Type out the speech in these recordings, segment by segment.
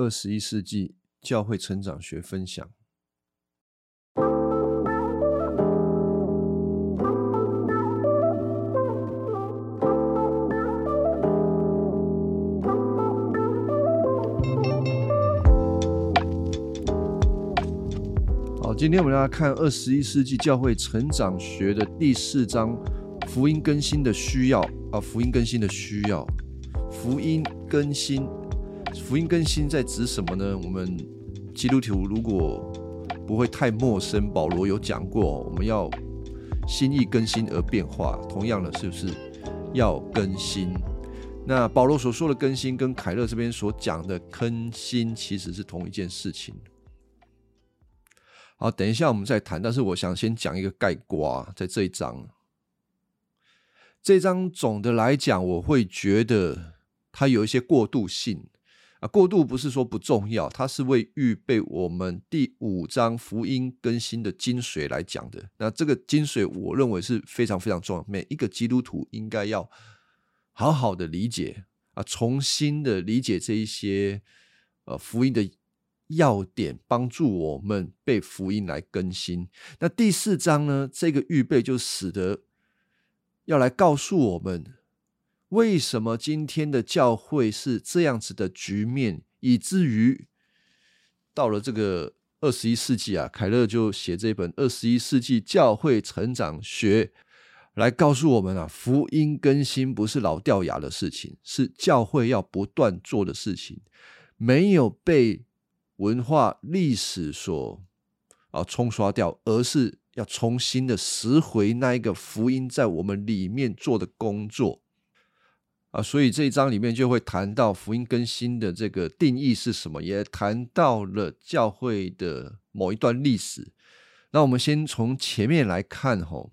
二十一世纪教会成长学分享。好，今天我们来看二十一世纪教会成长学的第四章——福音更新的需要啊！福音更新的需要，福音更新。福音更新在指什么呢？我们基督徒如果不会太陌生，保罗有讲过，我们要心意更新而变化。同样的，是不是要更新？那保罗所说的更新，跟凯勒这边所讲的更新，其实是同一件事情。好，等一下我们再谈。但是我想先讲一个概括，在这一章，这一章总的来讲，我会觉得它有一些过渡性。啊，过渡不是说不重要，它是为预备我们第五章福音更新的精髓来讲的。那这个精髓，我认为是非常非常重要，每一个基督徒应该要好好的理解啊，重新的理解这一些呃福音的要点，帮助我们被福音来更新。那第四章呢，这个预备就使得要来告诉我们。为什么今天的教会是这样子的局面，以至于到了这个二十一世纪啊，凯勒就写这本《二十一世纪教会成长学》，来告诉我们啊，福音更新不是老掉牙的事情，是教会要不断做的事情，没有被文化历史所啊冲刷掉，而是要重新的拾回那一个福音在我们里面做的工作。啊，所以这一章里面就会谈到福音更新的这个定义是什么，也谈到了教会的某一段历史。那我们先从前面来看，吼，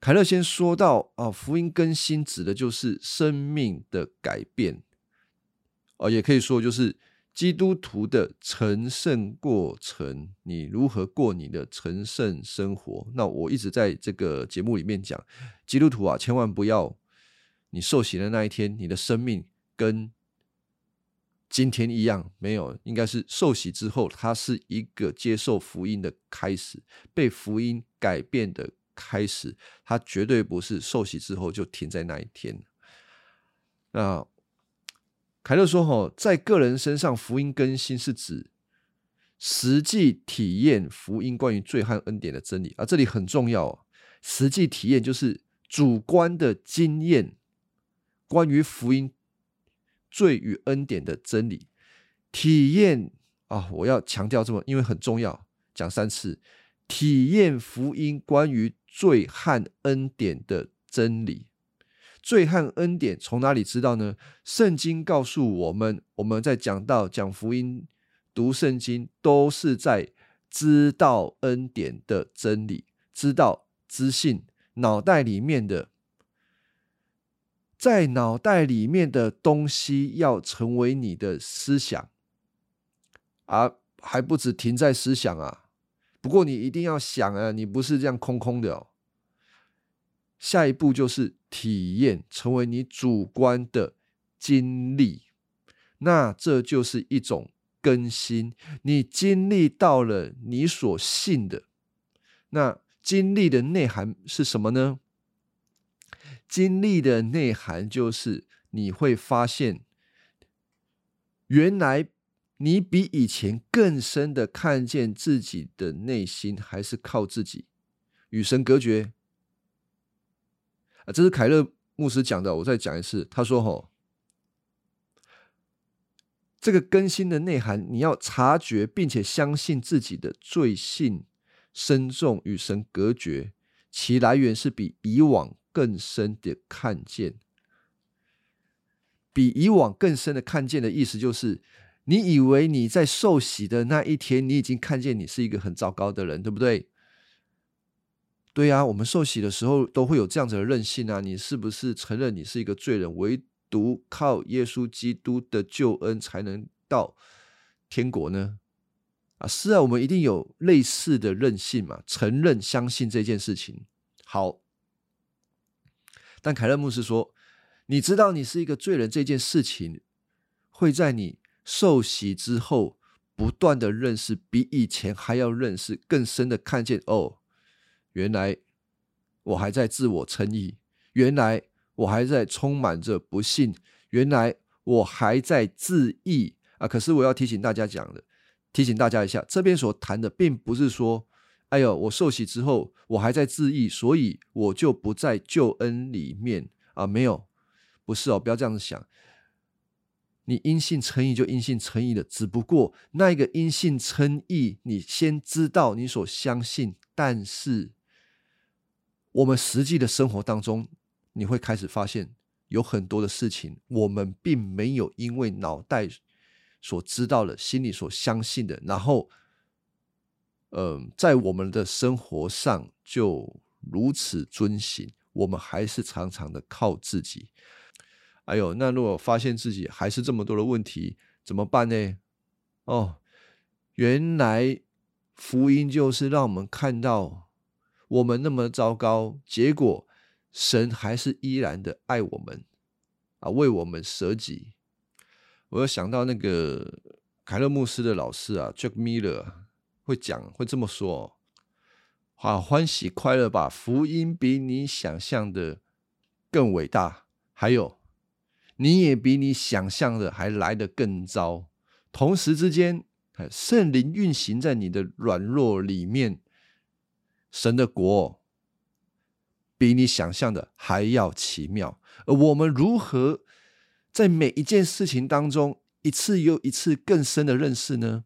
凯勒先说到啊，福音更新指的就是生命的改变，啊，也可以说就是基督徒的成圣过程，你如何过你的成圣生活。那我一直在这个节目里面讲，基督徒啊，千万不要。你受洗的那一天，你的生命跟今天一样，没有，应该是受洗之后，它是一个接受福音的开始，被福音改变的开始。它绝对不是受洗之后就停在那一天。那凯勒说：“哈，在个人身上，福音更新是指实际体验福音关于罪和恩典的真理啊，这里很重要哦。实际体验就是主观的经验。”关于福音、罪与恩典的真理体验啊，我要强调这么，因为很重要，讲三次。体验福音关于罪和恩典的真理，罪和恩典从哪里知道呢？圣经告诉我们，我们在讲到讲福音、读圣经，都是在知道恩典的真理，知道知信脑袋里面的。在脑袋里面的东西要成为你的思想，而还不止停在思想啊！不过你一定要想啊，你不是这样空空的哦。下一步就是体验，成为你主观的经历，那这就是一种更新。你经历到了你所信的，那经历的内涵是什么呢？经历的内涵就是，你会发现，原来你比以前更深的看见自己的内心，还是靠自己与神隔绝。啊，这是凯勒牧师讲的，我再讲一次。他说：“吼，这个更新的内涵，你要察觉并且相信自己的罪性深重，与神隔绝，其来源是比以往。”更深的看见，比以往更深的看见的意思就是，你以为你在受洗的那一天，你已经看见你是一个很糟糕的人，对不对？对呀，我们受洗的时候都会有这样子的任性啊！你是不是承认你是一个罪人？唯独靠耶稣基督的救恩才能到天国呢？啊，是啊，我们一定有类似的任性嘛，承认、相信这件事情。好。但凯勒牧师说：“你知道你是一个罪人这件事情，会在你受洗之后，不断的认识，比以前还要认识更深的看见。哦，原来我还在自我称义，原来我还在充满着不幸，原来我还在自义啊！可是我要提醒大家讲的，提醒大家一下，这边所谈的并不是说，哎呦，我受洗之后我还在自义，所以我就不在救恩里面啊，没有。不是哦，不要这样子想。你因信称义就因信称义的，只不过那一个因信称义，你先知道你所相信，但是我们实际的生活当中，你会开始发现有很多的事情，我们并没有因为脑袋所知道的、心里所相信的，然后，嗯，在我们的生活上就如此遵行，我们还是常常的靠自己。哎呦，那如果发现自己还是这么多的问题，怎么办呢？哦，原来福音就是让我们看到我们那么糟糕，结果神还是依然的爱我们啊，为我们舍己。我又想到那个凯勒牧师的老师啊，Jack Miller 会讲，会这么说：好欢喜快乐吧，福音比你想象的更伟大。还有。你也比你想象的还来得更糟。同时之间，圣灵运行在你的软弱里面，神的国比你想象的还要奇妙。而我们如何在每一件事情当中，一次又一次更深的认识呢？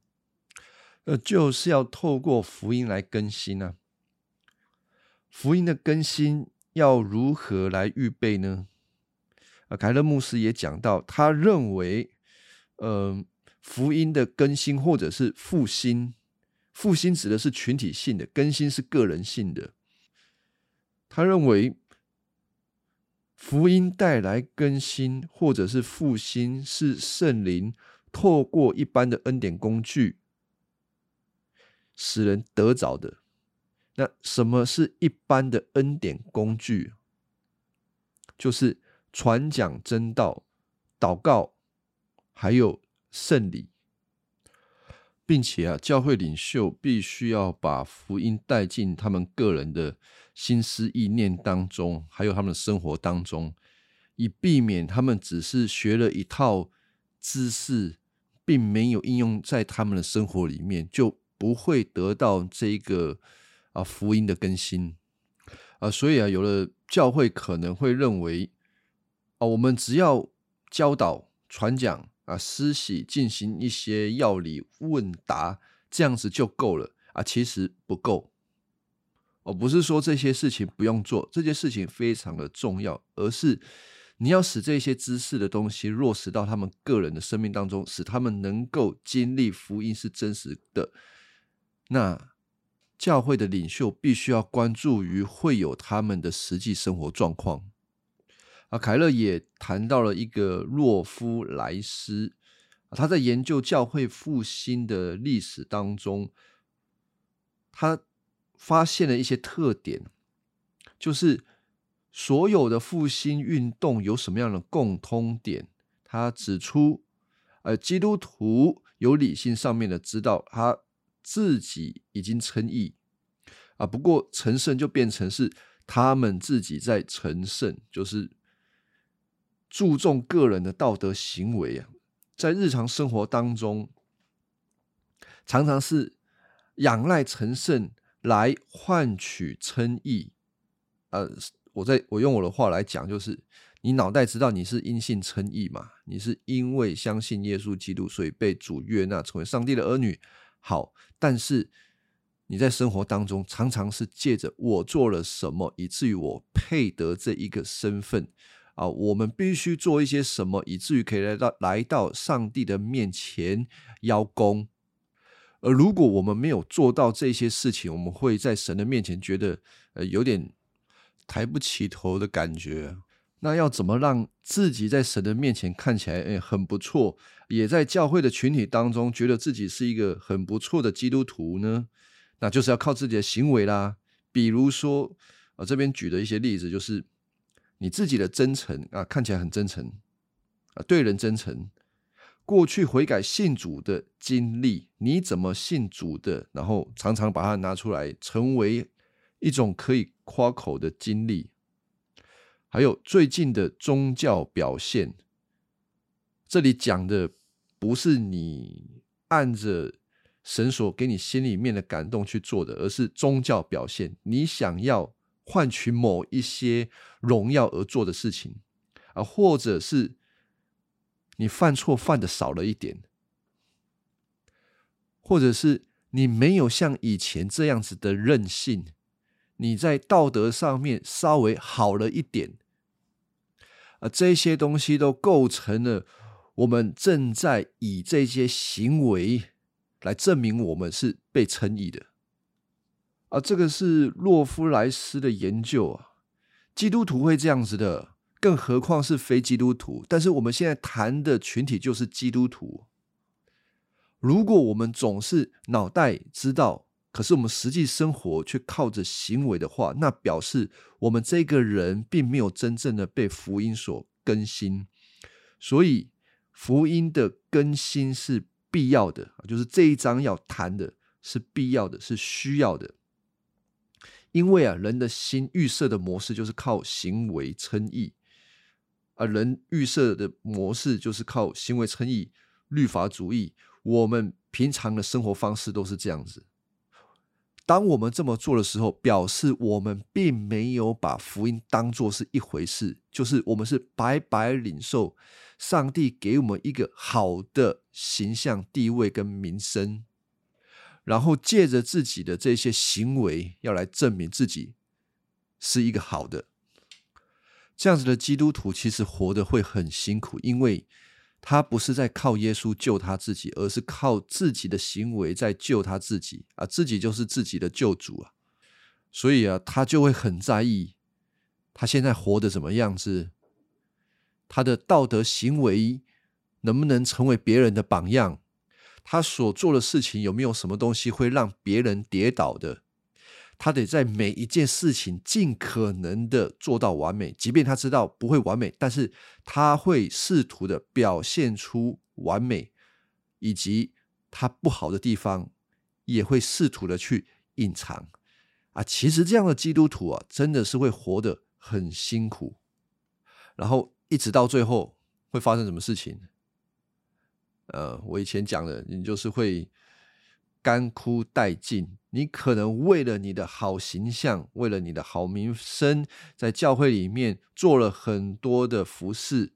呃，就是要透过福音来更新呢。福音的更新要如何来预备呢？啊凯勒牧师也讲到，他认为，呃，福音的更新或者是复兴，复兴指的是群体性的，更新是个人性的。他认为，福音带来更新或者是复兴，是圣灵透过一般的恩典工具，使人得着的。那什么是一般的恩典工具？就是。传讲真道、祷告，还有圣礼，并且啊，教会领袖必须要把福音带进他们个人的心思意念当中，还有他们的生活当中，以避免他们只是学了一套知识，并没有应用在他们的生活里面，就不会得到这个啊福音的更新啊。所以啊，有的教会可能会认为。啊，我们只要教导、传讲啊，施洗、进行一些药理问答，这样子就够了啊。其实不够。哦，不是说这些事情不用做，这些事情非常的重要，而是你要使这些知识的东西落实到他们个人的生命当中，使他们能够经历福音是真实的。那教会的领袖必须要关注于会有他们的实际生活状况。啊，凯勒也谈到了一个洛夫莱斯，他在研究教会复兴的历史当中，他发现了一些特点，就是所有的复兴运动有什么样的共通点？他指出，呃，基督徒有理性上面的知道他自己已经称义啊，不过成圣就变成是他们自己在成圣，就是。注重个人的道德行为啊，在日常生活当中，常常是仰赖成圣来换取称义。呃，我在我用我的话来讲，就是你脑袋知道你是因信称义嘛，你是因为相信耶稣基督，所以被主悦纳成为上帝的儿女。好，但是你在生活当中常常是借着我做了什么，以至于我配得这一个身份。啊，我们必须做一些什么，以至于可以来到来到上帝的面前邀功。而如果我们没有做到这些事情，我们会在神的面前觉得呃有点抬不起头的感觉。那要怎么让自己在神的面前看起来诶很不错，也在教会的群体当中觉得自己是一个很不错的基督徒呢？那就是要靠自己的行为啦。比如说，啊这边举的一些例子就是。你自己的真诚啊，看起来很真诚啊，对人真诚，过去悔改信主的经历，你怎么信主的？然后常常把它拿出来，成为一种可以夸口的经历。还有最近的宗教表现，这里讲的不是你按着神所给你心里面的感动去做的，而是宗教表现，你想要换取某一些荣耀而做的事情啊，或者是。你犯错犯的少了一点，或者是你没有像以前这样子的任性，你在道德上面稍微好了一点，啊，这些东西都构成了我们正在以这些行为来证明我们是被称义的，啊，这个是洛夫莱斯的研究啊，基督徒会这样子的。更何况是非基督徒，但是我们现在谈的群体就是基督徒。如果我们总是脑袋知道，可是我们实际生活却靠着行为的话，那表示我们这个人并没有真正的被福音所更新。所以，福音的更新是必要的，就是这一章要谈的是必要的，是需要的。因为啊，人的心预设的模式就是靠行为称义。而人预设的模式就是靠行为称义、律法主义。我们平常的生活方式都是这样子。当我们这么做的时候，表示我们并没有把福音当做是一回事，就是我们是白白领受上帝给我们一个好的形象、地位跟名声，然后借着自己的这些行为，要来证明自己是一个好的。这样子的基督徒其实活得会很辛苦，因为他不是在靠耶稣救他自己，而是靠自己的行为在救他自己啊，自己就是自己的救主啊，所以啊，他就会很在意他现在活得怎么样子，他的道德行为能不能成为别人的榜样，他所做的事情有没有什么东西会让别人跌倒的。他得在每一件事情尽可能的做到完美，即便他知道不会完美，但是他会试图的表现出完美，以及他不好的地方也会试图的去隐藏。啊，其实这样的基督徒啊，真的是会活得很辛苦，然后一直到最后会发生什么事情？呃，我以前讲的，你就是会干枯殆尽。你可能为了你的好形象，为了你的好名声，在教会里面做了很多的服饰，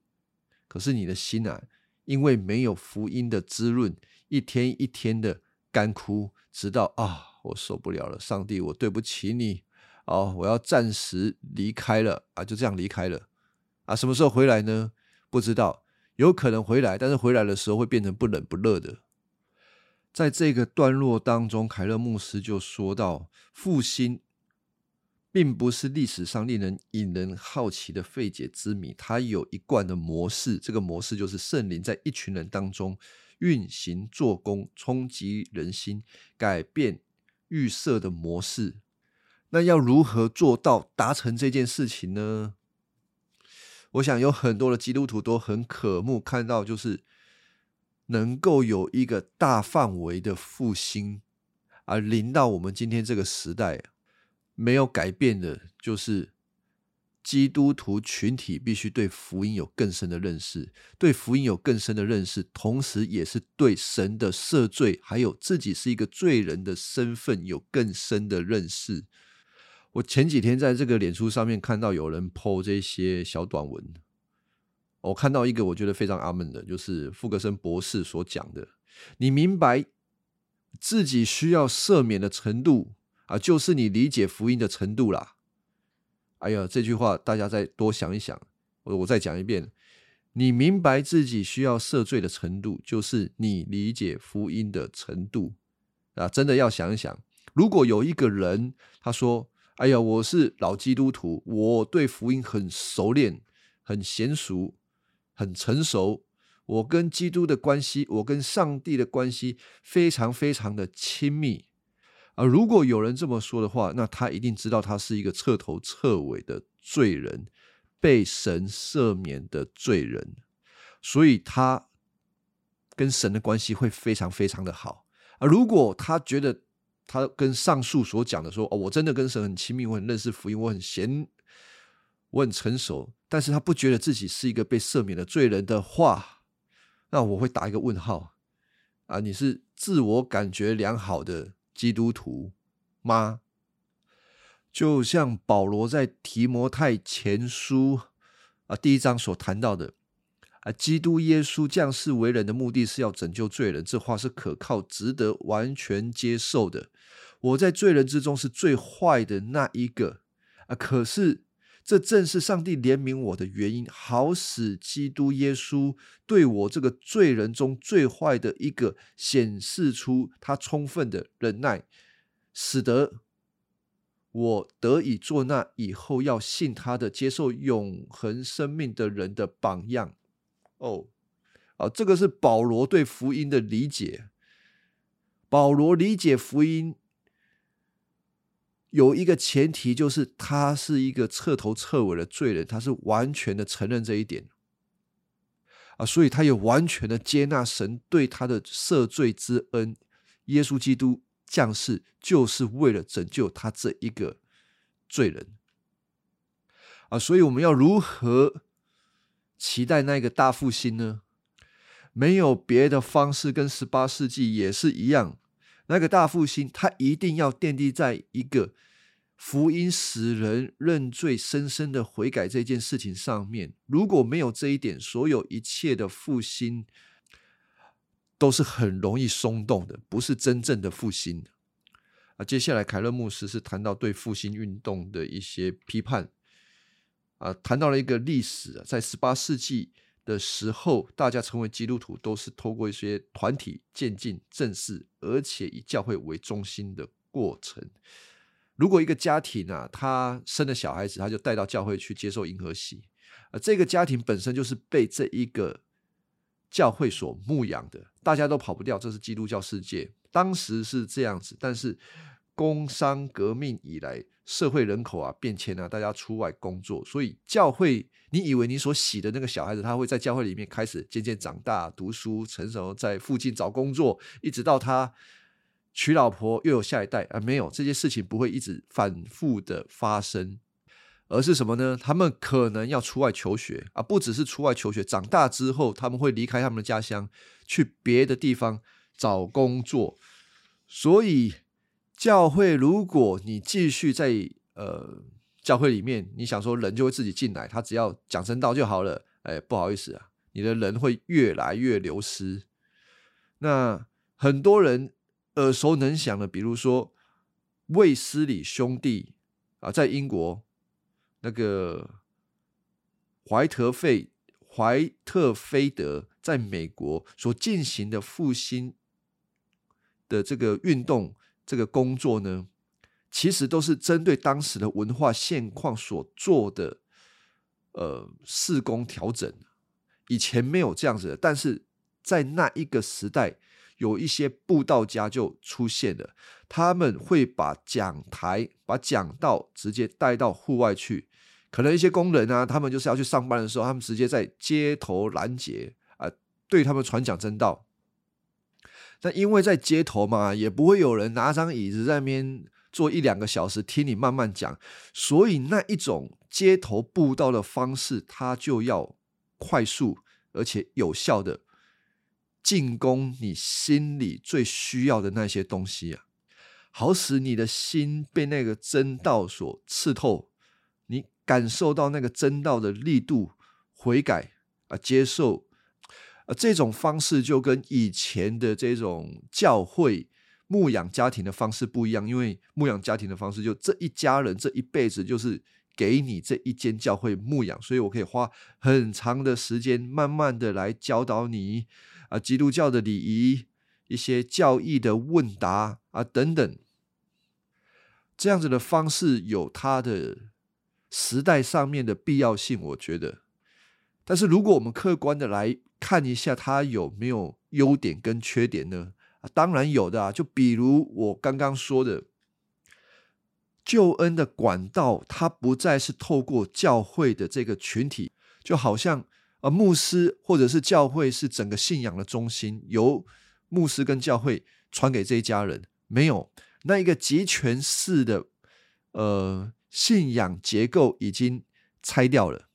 可是你的心啊，因为没有福音的滋润，一天一天的干枯，直到啊，我受不了了，上帝，我对不起你，哦，我要暂时离开了啊，就这样离开了啊，什么时候回来呢？不知道，有可能回来，但是回来的时候会变成不冷不热的。在这个段落当中，凯勒牧师就说到，复兴并不是历史上令人引人好奇的费解之谜，它有一贯的模式。这个模式就是圣灵在一群人当中运行做工，冲击人心，改变预设的模式。那要如何做到达成这件事情呢？我想有很多的基督徒都很渴慕看到，就是。能够有一个大范围的复兴，而临到我们今天这个时代，没有改变的，就是基督徒群体必须对福音有更深的认识，对福音有更深的认识，同时也是对神的赦罪，还有自己是一个罪人的身份有更深的认识。我前几天在这个脸书上面看到有人 po 这些小短文。我看到一个我觉得非常阿门的，就是富格森博士所讲的：你明白自己需要赦免的程度啊，就是你理解福音的程度啦。哎呀，这句话大家再多想一想。我我再讲一遍：你明白自己需要赦罪的程度，就是你理解福音的程度啊。真的要想一想，如果有一个人他说：“哎呀，我是老基督徒，我对福音很熟练，很娴熟。”很成熟，我跟基督的关系，我跟上帝的关系非常非常的亲密。而如果有人这么说的话，那他一定知道他是一个彻头彻尾的罪人，被神赦免的罪人。所以他跟神的关系会非常非常的好啊。如果他觉得他跟上述所讲的说哦，我真的跟神很亲密，我很认识福音，我很贤，我很成熟，但是他不觉得自己是一个被赦免的罪人的话，那我会打一个问号啊！你是自我感觉良好的基督徒吗？就像保罗在提摩太前书啊第一章所谈到的啊，基督耶稣降世为人的目的是要拯救罪人，这话是可靠、值得完全接受的。我在罪人之中是最坏的那一个啊，可是这正是上帝怜悯我的原因，好使基督耶稣对我这个罪人中最坏的一个显示出他充分的忍耐，使得。我得以做那以后要信他的、接受永恒生命的人的榜样。哦，啊，这个是保罗对福音的理解。保罗理解福音有一个前提，就是他是一个彻头彻尾的罪人，他是完全的承认这一点。啊，所以他也完全的接纳神对他的赦罪之恩，耶稣基督。将士就是为了拯救他这一个罪人啊，所以我们要如何期待那个大复兴呢？没有别的方式，跟十八世纪也是一样。那个大复兴，它一定要奠定在一个福音使人认罪、深深的悔改这件事情上面。如果没有这一点，所有一切的复兴。都是很容易松动的，不是真正的复兴啊。接下来，凯勒牧师是谈到对复兴运动的一些批判啊，谈到了一个历史，在十八世纪的时候，大家成为基督徒都是透过一些团体渐进正式，而且以教会为中心的过程。如果一个家庭啊，他生了小孩子，他就带到教会去接受银河系啊，这个家庭本身就是被这一个。教会所牧养的，大家都跑不掉，这是基督教世界。当时是这样子，但是工商革命以来，社会人口啊变迁啊，大家出外工作，所以教会，你以为你所洗的那个小孩子，他会在教会里面开始渐渐长大、读书、成熟，在附近找工作，一直到他娶老婆又有下一代啊？没有，这些事情不会一直反复的发生。而是什么呢？他们可能要出外求学啊，不只是出外求学，长大之后他们会离开他们的家乡，去别的地方找工作。所以，教会如果你继续在呃教会里面，你想说人就会自己进来，他只要讲真道就好了。哎，不好意思啊，你的人会越来越流失。那很多人耳熟能详的，比如说卫斯理兄弟啊，在英国。那个怀特费怀特菲德在美国所进行的复兴的这个运动，这个工作呢，其实都是针对当时的文化现况所做的呃施工调整。以前没有这样子的，但是在那一个时代，有一些布道家就出现了，他们会把讲台、把讲道直接带到户外去。可能一些工人啊，他们就是要去上班的时候，他们直接在街头拦截啊，对他们传讲真道。那因为在街头嘛，也不会有人拿张椅子在那边坐一两个小时听你慢慢讲，所以那一种街头布道的方式，它就要快速而且有效的进攻你心里最需要的那些东西啊，好使你的心被那个真道所刺透。你感受到那个真道的力度，悔改啊，接受啊，这种方式就跟以前的这种教会牧养家庭的方式不一样。因为牧养家庭的方式，就这一家人这一辈子就是给你这一间教会牧养，所以我可以花很长的时间，慢慢的来教导你啊，基督教的礼仪、一些教义的问答啊等等，这样子的方式有它的。时代上面的必要性，我觉得，但是如果我们客观的来看一下，它有没有优点跟缺点呢？啊，当然有的啊。就比如我刚刚说的，救恩的管道，它不再是透过教会的这个群体，就好像而牧师或者是教会是整个信仰的中心，由牧师跟教会传给这一家人。没有那一个集权式的呃信仰结构已经拆掉了，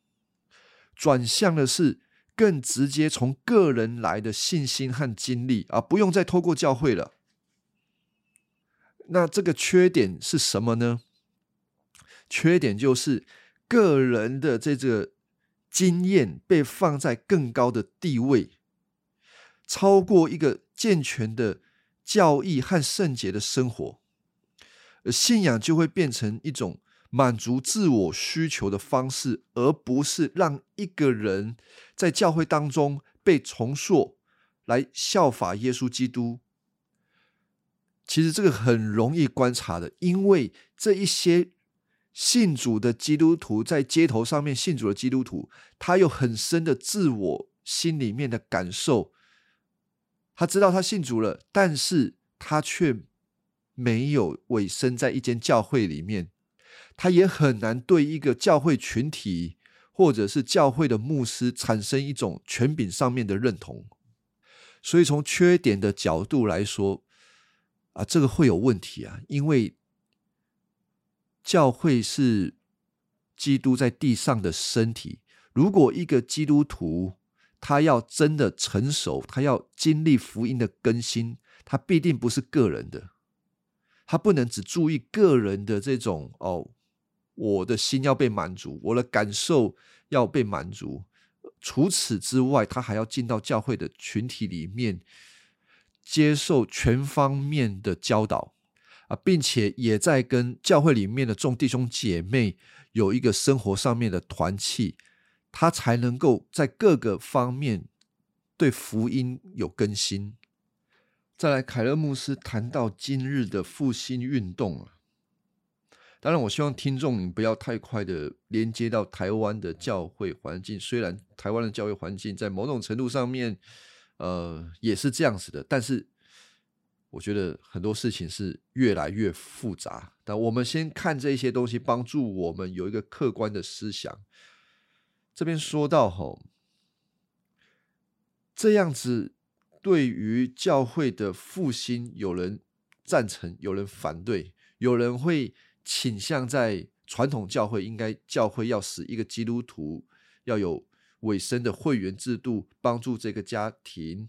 转向的是更直接从个人来的信心和经历啊，不用再透过教会了。那这个缺点是什么呢？缺点就是个人的这个经验被放在更高的地位，超过一个健全的教义和圣洁的生活，信仰就会变成一种满足自我需求的方式，而不是让一个人在教会当中被重塑，来效法耶稣基督。其实这个很容易观察的，因为这一些信主的基督徒在街头上面信主的基督徒，他有很深的自我心里面的感受，他知道他信主了，但是他却没有委身在一间教会里面，他也很难对一个教会群体或者是教会的牧师产生一种权柄上面的认同，所以从缺点的角度来说。啊，这个会有问题啊！因为教会是基督在地上的身体。如果一个基督徒他要真的成熟，他要经历福音的更新，他必定不是个人的。他不能只注意个人的这种哦，我的心要被满足，我的感受要被满足。除此之外，他还要进到教会的群体里面。接受全方面的教导啊，并且也在跟教会里面的众弟兄姐妹有一个生活上面的团契，他才能够在各个方面对福音有更新。再来，凯勒牧师谈到今日的复兴运动啊，当然，我希望听众你不要太快的连接到台湾的教会环境，虽然台湾的教会环境在某种程度上面。呃，也是这样子的，但是我觉得很多事情是越来越复杂。但我们先看这些东西，帮助我们有一个客观的思想。这边说到吼，这样子对于教会的复兴，有人赞成，有人反对，有人会倾向在传统教会应该教会要使一个基督徒要有。尾声的会员制度帮助这个家庭，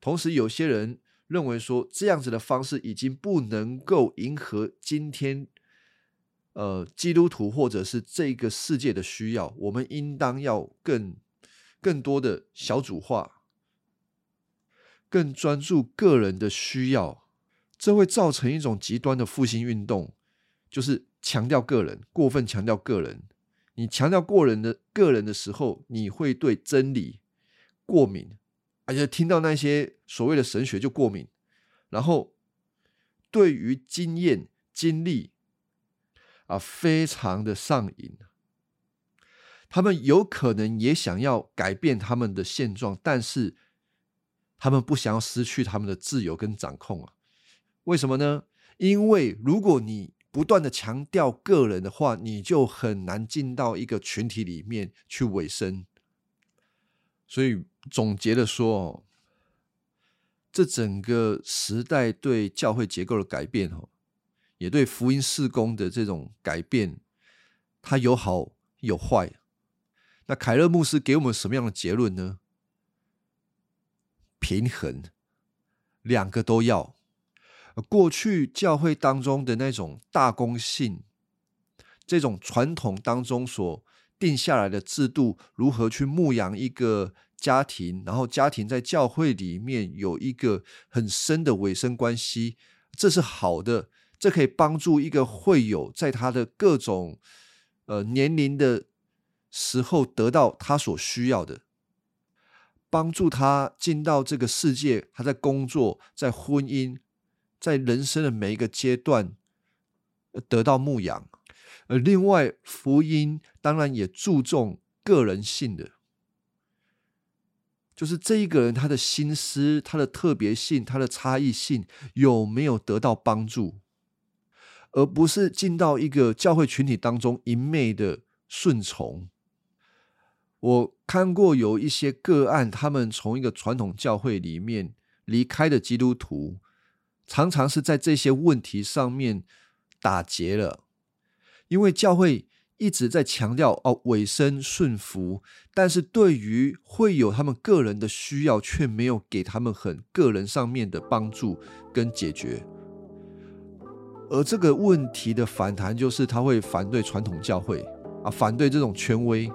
同时有些人认为说这样子的方式已经不能够迎合今天呃基督徒或者是这个世界的需要，我们应当要更更多的小组化，更专注个人的需要，这会造成一种极端的复兴运动，就是强调个人，过分强调个人。你强调过人的个人的时候，你会对真理过敏，而且听到那些所谓的神学就过敏。然后对于经验经历啊，非常的上瘾。他们有可能也想要改变他们的现状，但是他们不想要失去他们的自由跟掌控啊？为什么呢？因为如果你不断的强调个人的话，你就很难进到一个群体里面去委身。所以总结的说，这整个时代对教会结构的改变，哦，也对福音事工的这种改变，它有好有坏。那凯勒牧师给我们什么样的结论呢？平衡，两个都要。过去教会当中的那种大公性，这种传统当中所定下来的制度，如何去牧养一个家庭，然后家庭在教会里面有一个很深的尾生关系，这是好的，这可以帮助一个会友在他的各种呃年龄的时候得到他所需要的，帮助他进到这个世界，他在工作，在婚姻。在人生的每一个阶段得到牧养，而另外福音当然也注重个人性的，就是这一个人他的心思、他的特别性、他的差异性有没有得到帮助，而不是进到一个教会群体当中一昧的顺从。我看过有一些个案，他们从一个传统教会里面离开的基督徒，常常是在这些问题上面打结了，因为教会一直在强调哦委身顺服，但是对于会有他们个人的需要，却没有给他们很个人上面的帮助跟解决。而这个问题的反弹，就是他会反对传统教会啊，反对这种权威。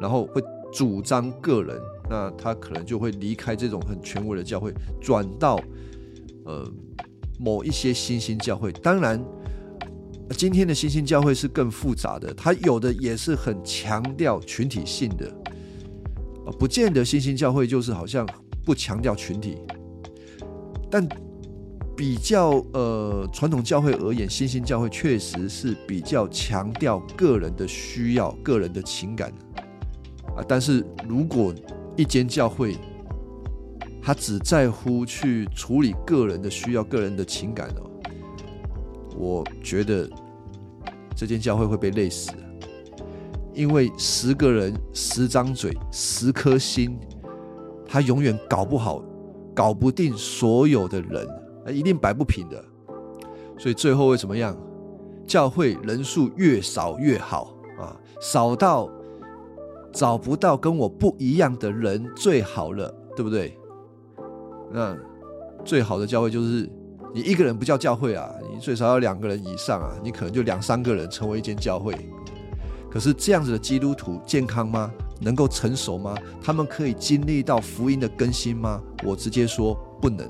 然后会主张个人，那他可能就会离开这种很权威的教会，转到呃某一些新兴教会。当然，今天的新兴教会是更复杂的，它有的也是很强调群体性的，啊，不见得新兴教会就是好像不强调群体。但比较呃传统教会而言，新兴教会确实是比较强调个人的需要、个人的情感。但是如果一间教会，他只在乎去处理个人的需要、个人的情感哦，我觉得这间教会会被累死，因为十个人、十张嘴、十颗心，他永远搞不好、搞不定所有的人，一定摆不平的。所以最后会怎么样？教会人数越少越好啊，少到。找不到跟我不一样的人最好了，对不对？那最好的教会就是你一个人不叫教会啊，你最少要两个人以上啊，你可能就两三个人成为一间教会。可是这样子的基督徒健康吗？能够成熟吗？他们可以经历到福音的更新吗？我直接说不能。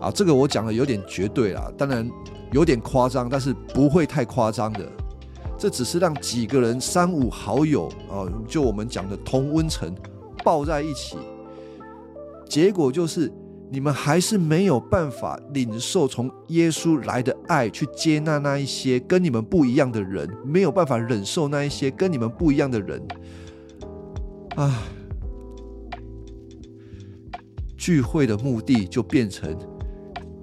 啊，这个我讲的有点绝对啦，当然有点夸张，但是不会太夸张的。这只是让几个人三五好友啊，就我们讲的同温层抱在一起，结果就是你们还是没有办法领受从耶稣来的爱，去接纳那一些跟你们不一样的人，没有办法忍受那一些跟你们不一样的人啊。聚会的目的就变成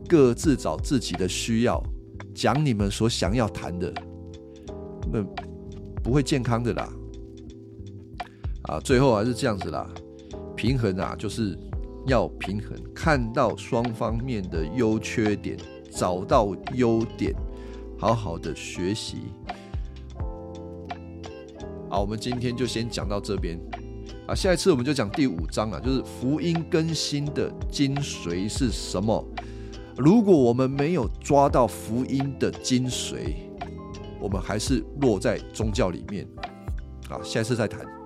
各自找自己的需要，讲你们所想要谈的。那不会健康的啦，啊，最后还是这样子啦，平衡啊，就是要平衡，看到双方面的优缺点，找到优点，好好的学习。好，我们今天就先讲到这边，啊，下一次我们就讲第五章啊，就是福音更新的精髓是什么？如果我们没有抓到福音的精髓，我们还是落在宗教里面，好，下次再谈。